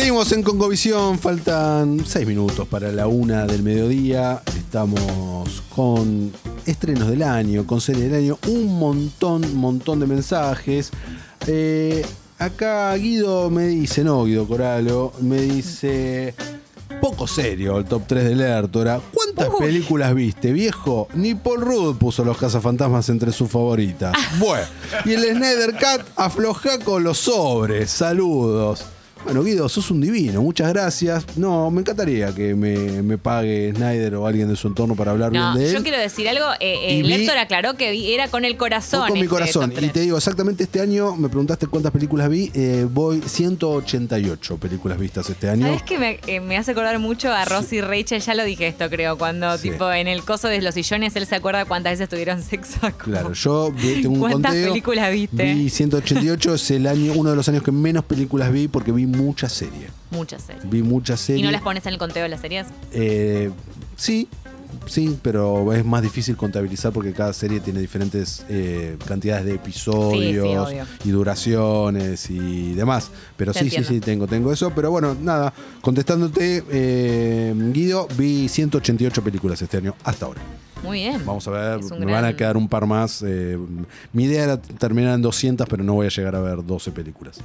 Seguimos en Congovisión, faltan seis minutos para la una del mediodía. Estamos con estrenos del año, con series del año, un montón, montón de mensajes. Eh, acá Guido me dice, no Guido Coralo, me dice, poco serio el top 3 de Lertora. ¿Cuántas Uy. películas viste, viejo? Ni Paul Rudd puso los cazafantasmas entre sus favoritas. Bueno, y el Snyder Cat afloja con los sobres. Saludos. Bueno, Guido, sos un divino, muchas gracias. No, me encantaría que me, me pague Snyder o alguien de su entorno para hablar No, bien de él. yo quiero decir algo. Eh, eh, vi- Lector aclaró que vi- era con el corazón. Con mi este corazón. Y te digo, exactamente este año, me preguntaste cuántas películas vi. eh, voy 188 películas vistas este año. ¿Sabes que me, eh, me hace acordar mucho a Ross y Rachel? Ya lo dije esto, creo. Cuando, Sí. tipo, en el coso de los sillones, él se acuerda cuántas veces tuvieron sexo. Claro, yo vi- tengo un ¿Cuántas conteo. películas viste? Vi 188, es el año, uno de los años que menos películas vi porque vi muchas series. Muchas series. Vi muchas ¿Y series. no las pones en el conteo de las series? Eh, sí, sí, pero es más difícil contabilizar porque cada serie tiene diferentes eh, cantidades de episodios Sí, sí, obvio. y duraciones y demás. Pero Te sí, entiendo. sí, sí, tengo, tengo eso. Pero bueno, nada, contestándote, eh, Guido, vi 188 películas este año hasta ahora. Muy bien. Vamos a ver, me van a quedar un par más. eh, mi idea era terminar en 200, pero no voy a llegar a ver 12 películas.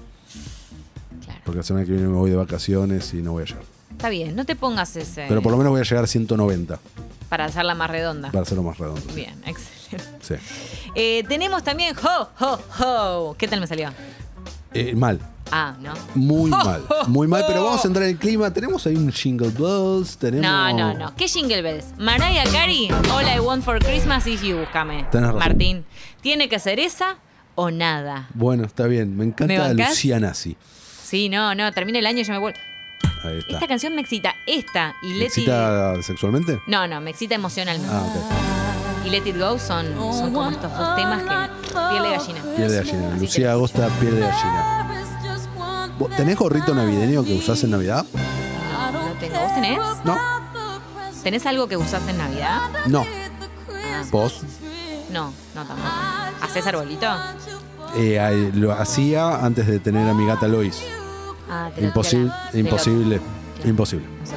Porque la semana que viene me voy de vacaciones y no voy a llegar. Está bien, no te pongas ese. Pero por lo menos voy a llegar a 190 Para hacerla más redonda. para hacerlo más redondo. sí. Bien, excelente. Sí. Eh, tenemos también Ho, Ho, Ho. ¿Qué tal me salió? Eh, mal, Ah, ¿no? muy Ho, mal, ho, muy mal, pero vamos a entrar en el clima. Tenemos ahí un jingle bells, tenemos... No, no, no. ¿Qué Jingle Bells? Mariah Carey, All I Want for Christmas is You, búscame. Tenés razón. Martín, ¿tiene que ser esa o nada? Bueno, está bien, me ¿Me encanta bancás? Lucía Nazi. Sí, no, no, termina el año y yo me vuelvo. Ahí está. Esta canción me excita. Esta y ¿Me Let It excita sexualmente? No, no, me excita emocionalmente. Ah, ok. Y Let It Go son, son como estos dos temas que. Piel de gallina. Piel de gallina. Así Lucía que- Agosta, piel de gallina. ¿Vos ¿Tenés gorrito navideño que usás en Navidad? No tengo. ¿Vos tenés? No, ¿Tenés algo que usás en Navidad? no. Ah, ¿Vos? no, no tampoco. ¿Haces arbolito? Eh, lo hacía antes de tener a mi gata Lois. Ah, te lo- Imposible, te te lo- imposible, Claro. imposible. No se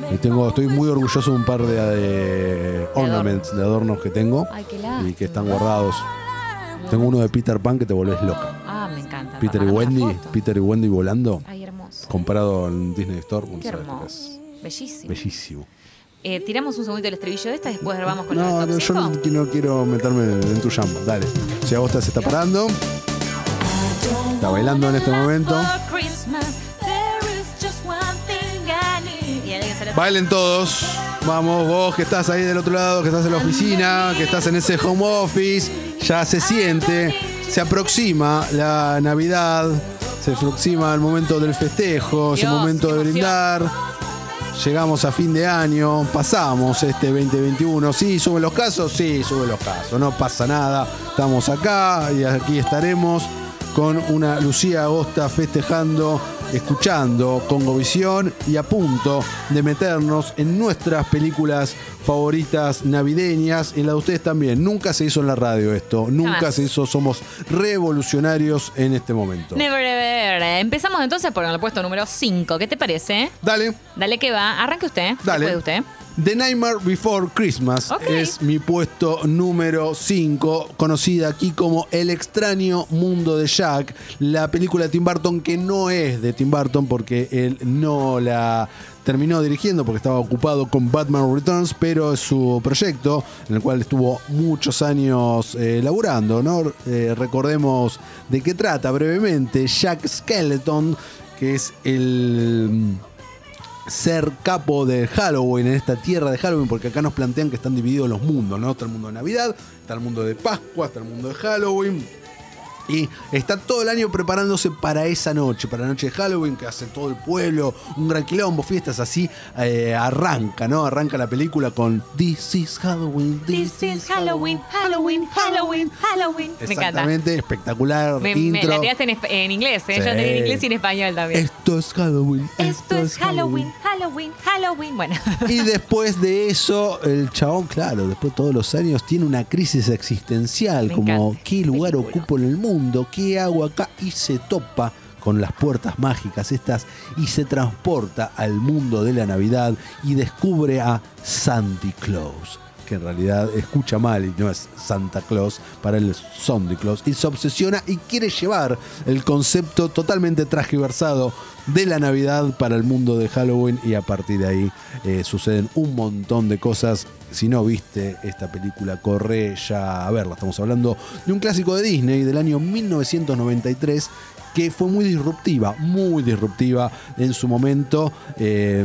puede. Y tengo, estoy muy orgulloso de un par de, de ornaments, de adornos que tengo Ay, qué y que están guardados. Tengo uno de Peter Pan que te volvés loca. Ah, me encanta. Peter y Mandame una Wendy, foto. Peter y Wendy volando, Ay, hermoso. comprado en Disney Store. Qué sabes lo que hermoso. es. Bellísimo. Bellísimo. Eh, tiramos un segundito el estribillo de esta y después vamos con No, el no, top yo no, cinco? no quiero meterme en tu jam. Dale. Si Agosta se está parando, está bailando en este momento. Bailen todos. Vamos, vos que estás ahí del otro lado, que estás en la oficina, que estás en ese home office, ya se siente, se aproxima la Navidad, se aproxima el momento del festejo, ese Dios, momento de brindar. Llegamos a fin de año, pasamos este 2021. Sí, suben los casos, sí, suben los casos, no pasa nada. Estamos acá y aquí estaremos con una Lucía Agosta festejando, escuchando Congovisión y a punto de meternos en nuestras películas favoritas navideñas, en la de ustedes también. Nunca se hizo en la radio esto, nunca Jamás. se hizo, somos revolucionarios en este momento. Never ever. Empezamos entonces por el puesto número 5. ¿Qué te parece? Dale. Dale que va. Arranque usted. Dale. Después de usted. The Nightmare Before Christmas es mi puesto número 5, conocida aquí como El extraño mundo de Jack, la película de Tim Burton que no es de Tim Burton porque él no la terminó dirigiendo porque estaba ocupado con Batman Returns, pero es su proyecto en el cual estuvo muchos años eh, laburando, ¿no? Eh, recordemos de qué trata brevemente Jack Skeleton, que es el ser capo de Halloween en esta tierra de Halloween, porque acá nos plantean que están divididos los mundos, ¿no? Está el mundo de Navidad, está el mundo de Pascua, está el mundo de Halloween. Y está todo el año preparándose para esa noche, para la noche de Halloween, que hace todo el pueblo, un gran quilombo, fiestas así. eh, arranca, ¿no? Arranca la película con This is Halloween, This is Halloween, Halloween, Halloween, Halloween. Me encanta. Exactamente, espectacular Me, me intro. la tiraste en, inglés, ¿eh? Sí. Yo en inglés y en español también. Esto es Halloween. Esto es Halloween, Halloween, Halloween. Bueno. Y después de eso, el chabón, claro, después de todos los años, tiene una crisis existencial, Me como encanta. qué lugar Película. ocupo en el mundo, qué hago acá, y se topa con las puertas mágicas estas y se transporta al mundo de la Navidad y descubre a Santi Claus que en realidad escucha mal y no es Santa Claus, para él es Sandy Claus, y se obsesiona y quiere llevar el concepto totalmente transgiversado de la Navidad para el mundo de Halloween y a partir de ahí eh, suceden un montón de cosas. Si no viste esta película, corre ya a verla. Estamos hablando de un clásico de Disney del año 1993 que fue muy disruptiva, muy disruptiva en su momento. Eh,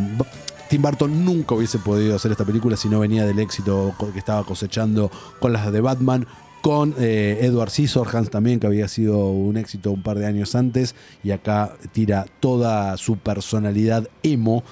Tim Burton nunca hubiese podido hacer esta película si no venía del éxito que estaba cosechando con las de Batman, con eh, Edward Scissorhands también, que había sido un éxito un par de años antes, y acá tira toda su personalidad emo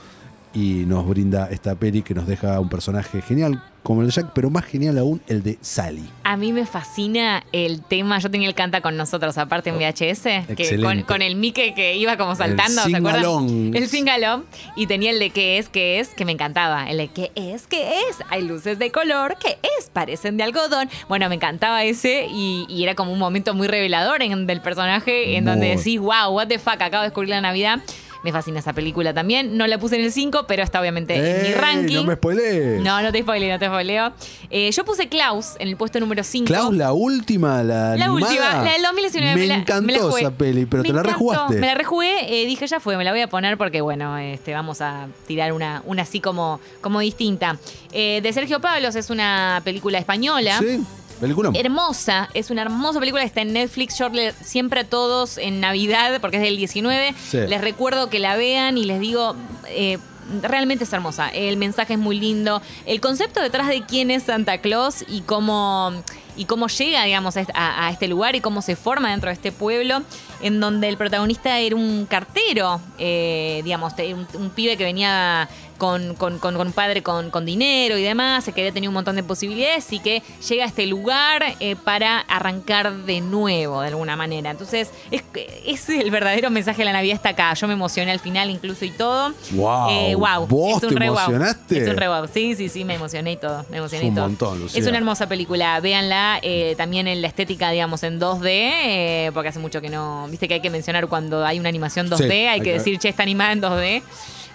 y nos brinda esta peli que nos deja un personaje genial como el de Jack, pero más genial aún el de Sally. A mí me fascina el tema. Yo tenía el canta con nosotros, aparte en VHS, que con, el Mickey que iba como saltando, ¿se acuerdan? El singalón. Y tenía el de qué es, qué es, que me encantaba. El de qué es, qué es. Hay luces de color, qué es, parecen de algodón. Bueno, me encantaba ese y, y era como un momento muy revelador en, del personaje, en donde decís, wow, what the fuck, acabo de descubrir la Navidad. Me fascina esa película también. No la puse en el 5, pero está obviamente en mi ¡Ey, ranking. No me spoilees. No, no te spoileo, no te spoileo. Eh, yo puse Klaus en el puesto número 5. Klaus, la última, la, La animada. última, la del 2019. Me, la- encantó la jugué. esa peli, pero Me te la encantó. rejugaste. Me la rejugué, eh, dije ya fue, me la voy a poner porque bueno, este, vamos a tirar una, una así como, como distinta. Eh, de Sergio Pablos es una película española. Sí, película. Hermosa, es una hermosa película, está en Netflix. Yo le- siempre a todos en Navidad, porque es del 19, Sí. les recuerdo que la vean y les digo, eh, realmente es hermosa. El mensaje es muy lindo. El concepto detrás de quién es Santa Claus y cómo, y cómo llega, digamos, a, est- a- a este lugar y cómo se forma dentro de este pueblo, en donde el protagonista era un cartero, eh, digamos, un pibe que venía con, con- con- con un padre con, con dinero y demás, que había tenido un montón de posibilidades y que llega a este lugar eh, para arrancar de nuevo, de alguna manera. Entonces, es, es el verdadero mensaje de la Navidad está acá. Yo me emocioné al final incluso y todo. Wow. Eh, wow. ¿Vos Es un te re wow. emocionaste? Es un re wow. Sí, sí, sí, me emocioné y todo. Me emocioné Es un y todo. montón, Lucía. Es una hermosa película. Véanla eh, también en la estética, digamos, en 2D, eh, porque hace mucho que no. Viste que hay que mencionar cuando hay una animación 2D, Sí, hay, hay que que- decir, che, está animada en 2D.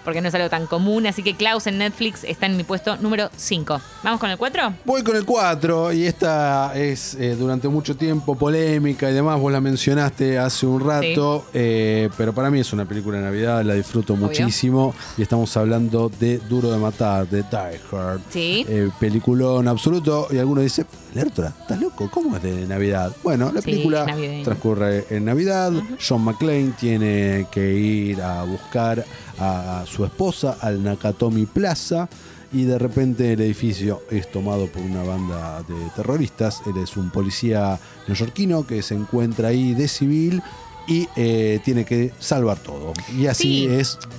Porque no es algo tan común. Así que Klaus en Netflix está en mi puesto número 5. ¿Vamos con el 4? Voy con el 4 y esta es eh, durante mucho tiempo polémica y demás, vos la mencionaste hace un rato, eh, pero para mí es una película de Navidad, la disfruto muchísimo y estamos hablando de Duro de Matar, de Die Hard. Sí. Eh, peliculón absoluto y alguno dice, Lertora, ¿estás loco? ¿Cómo es de Navidad? Bueno, la película transcurre en Navidad, John McClane tiene que ir a buscar a su esposa al Nakatomi Plaza y de repente el edificio es tomado por una banda de terroristas. Él es un policía neoyorquino que se encuentra ahí de civil y eh, tiene que salvar todo. Y así Sí. es ¿cómo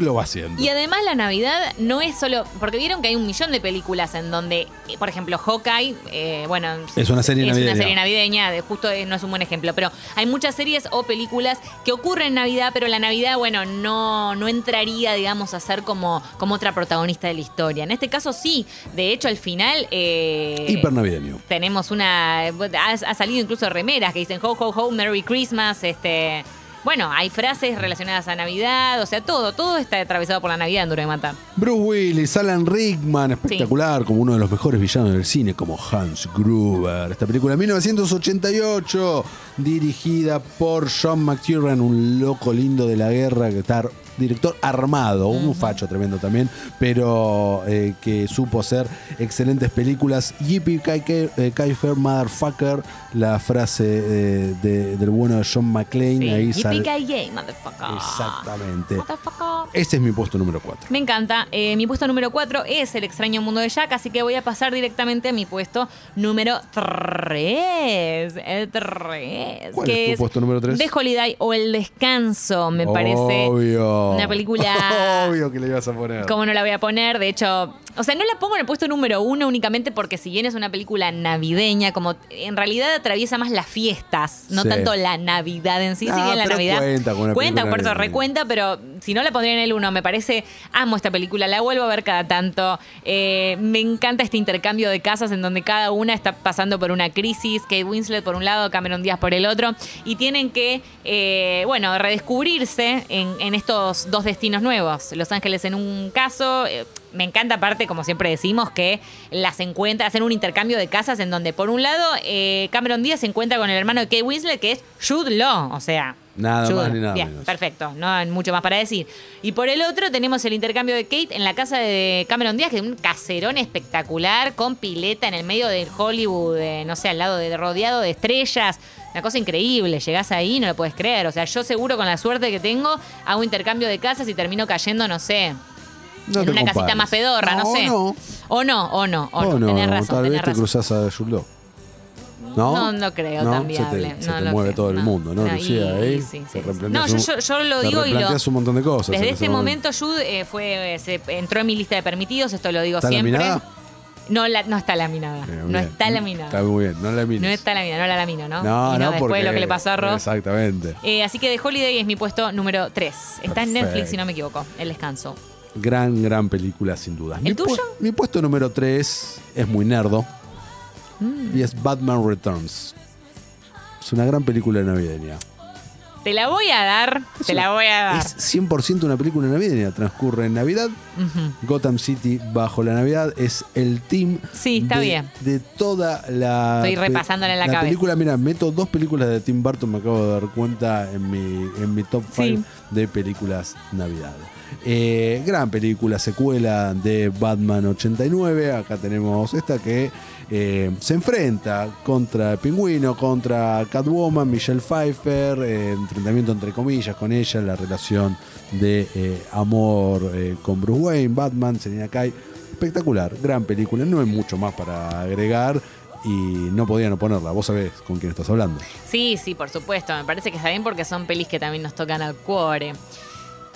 lo va haciendo. Y además la Navidad no es solo, porque vieron que hay un millón de películas en donde, eh, por ejemplo, Hawkeye, eh, bueno, Es una serie es navideña. una serie navideña, de- justo eh, no es un buen ejemplo, pero hay muchas series o películas que ocurren en Navidad, pero la Navidad, bueno, no, no entraría, digamos, a ser como, como otra protagonista de la historia. En este caso sí, de hecho al final... eh, Hiper navideño. tenemos una. Ha, ha salido incluso remeras que dicen ho, ho, ho, Merry Christmas. Este. Bueno, hay frases relacionadas a Navidad, o sea, todo, todo está atravesado por la Navidad en Duro de Matar. Bruce Willis, Alan Rickman, espectacular, como uno de los mejores villanos del cine, como Hans Gruber. Esta película de 1988, dirigida por John McTiernan, un loco lindo de la guerra, que está director armado, un facho tremendo también, pero eh, que supo hacer excelentes películas. Yippee Kai Fair Motherfucker, la frase eh, de- del bueno de John McClane, Sí. ahí sale. Motherfucker. Exactamente. Motherfucker. Este es mi puesto número 4. Me encanta. Eh, mi puesto número 4 es El extraño mundo de Jack, así que voy a pasar directamente a mi puesto número 3. El 3. ¿Cuál que es tu puesto número tres? The Holiday o El Descanso, me parece. Obvio. Una película. Obvio que le ibas a poner. ¿Cómo no la voy a poner? De hecho, o sea, no la pongo en el puesto número uno únicamente porque si bien es una película navideña, como en realidad atraviesa más las fiestas, no Sí. tanto la Navidad en sí, Ah, si bien la Navidad cuenta con una cuenta, por eso recuenta, pero si no la pondría en el uno, me parece, amo esta película, la vuelvo a ver cada tanto, Eh, me encanta este intercambio de casas en donde cada una está pasando por una crisis, Kate Winslet por un lado, Cameron Díaz por el otro, y tienen que, eh, bueno, redescubrirse en, estos dos destinos nuevos. Los Ángeles en un caso, eh, me encanta aparte, como siempre decimos, que las encuentra, hacen un intercambio de casas en donde por un lado Cameron Díaz se encuentra con el hermano de Kate Winslet, que es Jude Law, o sea... Nada más ni nada Bien, menos. perfecto, no hay mucho más para decir. Y por el otro tenemos el intercambio de Kate en la casa de Cameron Díaz, que es un caserón espectacular con pileta en el medio del Hollywood, eh, no sé, al lado de rodeado de estrellas. Una cosa increíble, llegás ahí no lo puedes creer. O sea, yo seguro con la suerte que tengo hago intercambio de casas y termino cayendo, no sé, No en una casita más pedorra, no, sé. No, O no, o no, o, o no. no. Tenés razón, Tal tenés vez te cruzás a ¿No? No, no creo ¿No? tan Se te- viable. Se No te, lo mueve creo, todo el no. mundo, ¿no, No, Lucía? y sí, sí. replanteas No, yo- yo- yo lo digo y lo- un montón de cosas. Desde este momento, Jude eh, fue, se entró en mi lista de permitidos, esto lo digo ¿Está siempre. laminada? No, la- no está laminada. Bien, no está laminada. Está muy bien, no la. No está laminada, no la lamino, ¿no? No, Y no, después porque... de lo que le pasó a Ross. Exactamente. Eh, así que The Holiday es mi puesto número 3. Está en. Netflix, si no me equivoco. El descanso. Gran, gran película, sin duda. ¿El mi, pu- tuyo? mi puesto número 3 es muy nerdo. Mm. Y es Batman Returns. Es una gran película navideña. Te la voy a dar. Te la voy a dar. Es 100% una película navideña. Transcurre en Navidad. Gotham City bajo la Navidad. Es el team. Sí, está de, bien. De toda la. Estoy repasándola en la cabeza. película, mira, meto dos películas de Tim Burton, me acabo de dar cuenta en mi, en mi top Sí. 5 de películas Navidad. Eh, gran película, secuela de Batman 89. Acá tenemos esta que eh, se enfrenta contra el pingüino, contra Catwoman, Michelle Pfeiffer, eh, enfrentamiento entre comillas con ella, la relación de eh, amor eh, con Bruce Wayne, Batman, Selina Kyle. Espectacular, gran película, no hay mucho más para agregar y no podía no ponerla. Vos sabés con quién estás hablando. Sí, sí, por supuesto. Me parece que está bien porque son pelis que también nos tocan al cuore.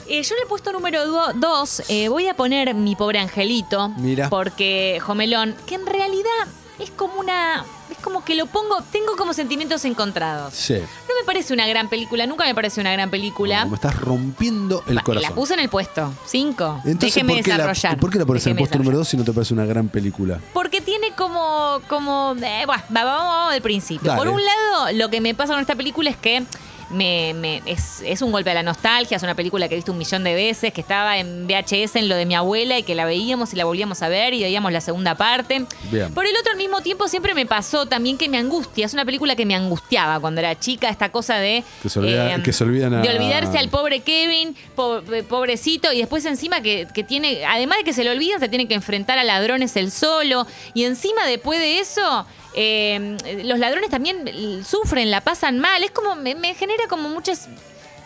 Eh, yo le he puesto número 2. voy a poner Mi Pobre Angelito. Mira. Porque Jomelón, que en realidad es como una. Es como que lo pongo. Tengo como sentimientos encontrados. Sí. No me parece una gran película, nunca me parece una gran película. Me estás rompiendo el corazón. La puse en el puesto 5. Entonces, Déjeme ¿por qué, la, desarrollar. ¿por qué la pones en el puesto número desarrollar. 2 si no te parece una gran película? Porque tiene como. como eh, bueno, vamos, vamos del principio. Dale. Por un lado, lo que me pasa con esta película es que. Me, me- es, es un golpe a la nostalgia, es una película que he visto un millón de veces, que estaba en VHS en lo de mi abuela y que la veíamos y la volvíamos a ver y veíamos la segunda parte. Bien. Por el otro, al mismo tiempo, siempre me pasó también que me angustia. Es una película que me angustiaba cuando era chica, esta cosa de. Que se olvida- eh, que se olvidan a- De olvidarse al pobre Kevin, po- eh, pobrecito, y después encima que, que tiene, además de que se lo olvidan, se tiene que enfrentar a ladrones él solo, y encima después de eso, eh, los ladrones también eh, sufren, la pasan mal, es como, me, me genera como muchas...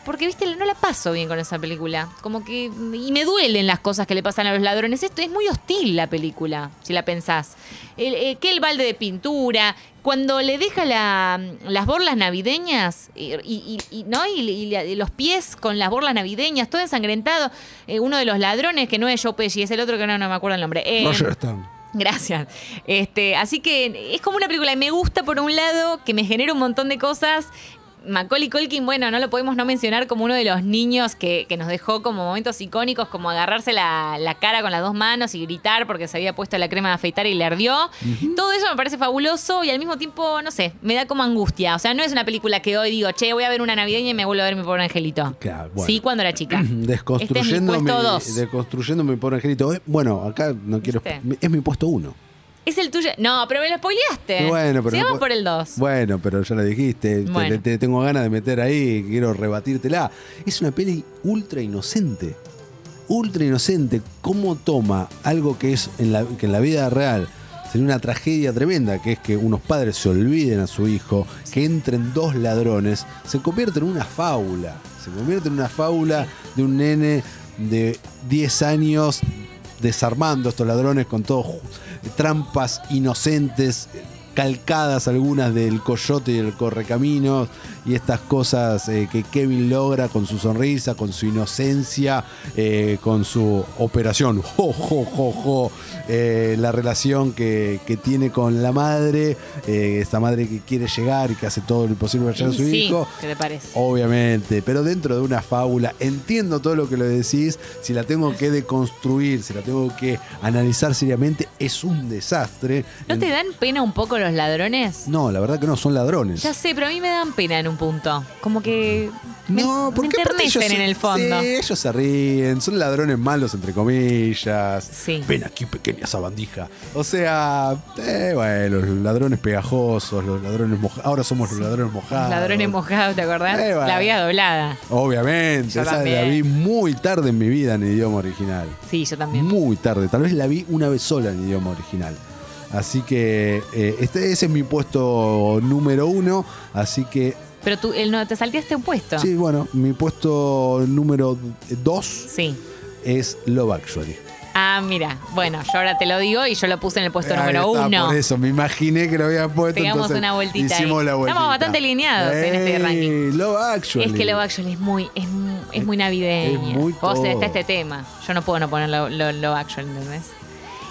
Porque, viste, no la paso bien con esa película. Como que. Y me duelen las cosas que le pasan a los ladrones. Esto es muy hostil la película, si la pensás. Eh, que el balde de pintura. Cuando le deja la- las borlas navideñas, y, ¿no? Y, los pies con las borlas navideñas, todo ensangrentado. Eh, uno de los ladrones, que no es Joe Pesci, es el otro que no, no me acuerdo el nombre. Eh, Roger Stone. Gracias. Este, así que es como una película que me gusta por un lado, que me genera un montón de cosas. Macaulay Culkin, bueno, no lo podemos no mencionar como uno de los niños que, que nos dejó como momentos icónicos, como agarrarse la, la cara con las dos manos y gritar porque se había puesto la crema de afeitar y le ardió. Todo eso me parece fabuloso y al mismo tiempo, no sé, me da como angustia. O sea, no es una película que hoy digo, che, voy a ver una navideña y me vuelvo a ver mi pobre angelito. Claro, bueno. Sí, cuando era chica. Desconstruyendo, Este es mi puesto mi, dos. desconstruyendo mi pobre angelito. Eh, Bueno, acá no quiero. ¿Viste? Es mi puesto 1. Es el tuyo. No, pero me lo spoileaste. Bueno, pero. Sigamos no por el 2. Bueno, pero ya la dijiste. te- tengo ganas de meter ahí. Quiero rebatírtela. Es una peli ultra inocente. Ultra inocente. ¿Cómo toma algo que es en la, que en la vida real sería una tragedia tremenda, que es que unos padres se olviden a su hijo, que entren dos ladrones, se convierte en una fábula. Se convierte en una fábula de un nene de 10 años desarmando estos ladrones con todo ju- trampas inocentes, calcadas algunas del coyote y el correcaminos, y estas cosas eh, que Kevin logra con su sonrisa, con su inocencia, eh, con su operación, jo, jo, jo, jo, eh, la relación que, que tiene con la madre, esta madre que quiere llegar y que hace todo lo imposible para llegar a su sí, hijo. ¿qué te parece? Obviamente, pero dentro de una fábula, entiendo todo lo que lo decís, si la tengo que deconstruir, si la tengo que analizar seriamente, es un desastre. ¿No te dan pena un poco los ladrones? No, la verdad que no, son ladrones. Ya sé, pero a mí me dan pena en un punto. Como que me, no, me porque aparte ellos enternecen en el fondo. Sí, ellos se ríen, son ladrones malos, entre comillas. Sí. Ven aquí, pequeña sabandija. O sea, eh, bueno, los ladrones pegajosos, los ladrones mojados. Ahora somos los ladrones mojados. Ladrones mojados, ¿te acordás? Eh, bueno. La había doblada. Obviamente, Yo esa la vi muy tarde en mi vida en idioma original. Sí, yo también. Muy tarde, tal vez la vi una vez sola en idioma original. Así que eh, este, ese es mi puesto número uno. Así que, Pero tú el, no, te salteaste un puesto. sí, bueno, mi puesto número dos Sí. es Love Actually. Ah, mira. Bueno, yo ahora te lo digo y yo lo puse en el puesto Ahí número está, uno. Por eso, me imaginé que lo había puesto. Pegamos una vueltita ahí. Estamos bastante alineados en este ranking. Love Actually. Es que Love Actually es muy, es, es muy navideña. Es muy Vos está este tema. Yo no puedo no poner Love, Love- Love Actually, ¿entendés?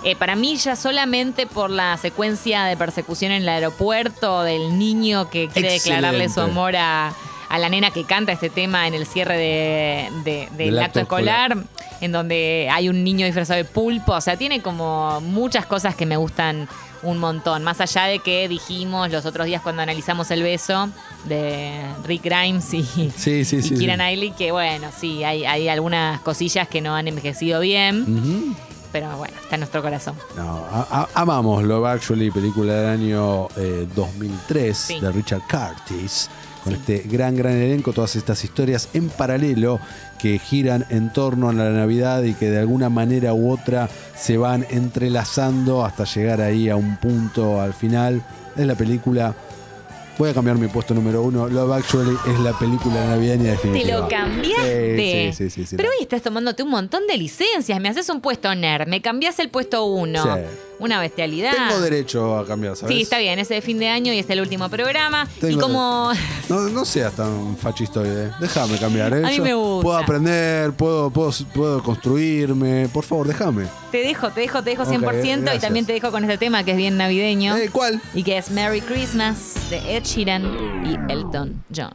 Eh, para mí ya solamente por la secuencia de persecución en el aeropuerto del niño que quiere Excelente. declararle su amor a, a la nena que canta este tema en el cierre de- de- del Del acto acto escolar, en donde hay un niño disfrazado de pulpo. O sea, tiene como muchas cosas que me gustan un montón. Más allá de que dijimos los otros días cuando analizamos el beso de Rick Grimes y, Sí, sí, y sí. Keira sí. Knightley, que bueno, sí, hay, hay algunas cosillas que no han envejecido bien, Ujú. Pero bueno, está en nuestro corazón. No, a- a- amamos Love Actually, película del año eh, 2003 Sí. de Richard Curtis, con este gran, gran elenco, todas estas historias en paralelo que giran en torno a la Navidad y que de alguna manera u otra se van entrelazando hasta llegar ahí a un punto al final. Es la película. Voy a cambiar mi puesto número uno. Love Actually es la película navideña Te definitiva. lo cambiaste. Sí, sí, sí, Pero hoy estás tomándote un montón de licencias. Me haces un puesto nerd, me cambias el puesto uno. Una bestialidad. Tengo derecho a cambiar, ¿sabes? Sí, está bien, ese de fin de año y es el último programa. y Tengo como. No, no seas tan fachistoide. Déjame cambiar, ¿eh? A mí me gusta. Puedo aprender, puedo, puedo, pudo construirme. Por favor, déjame. Te dejo, te dejo, te dejo Ok, 100% y gracias. también te dejo con este tema que es bien navideño. Eh, ¿Cuál? Y que es Merry Christmas de Ed Sheeran y Elton John.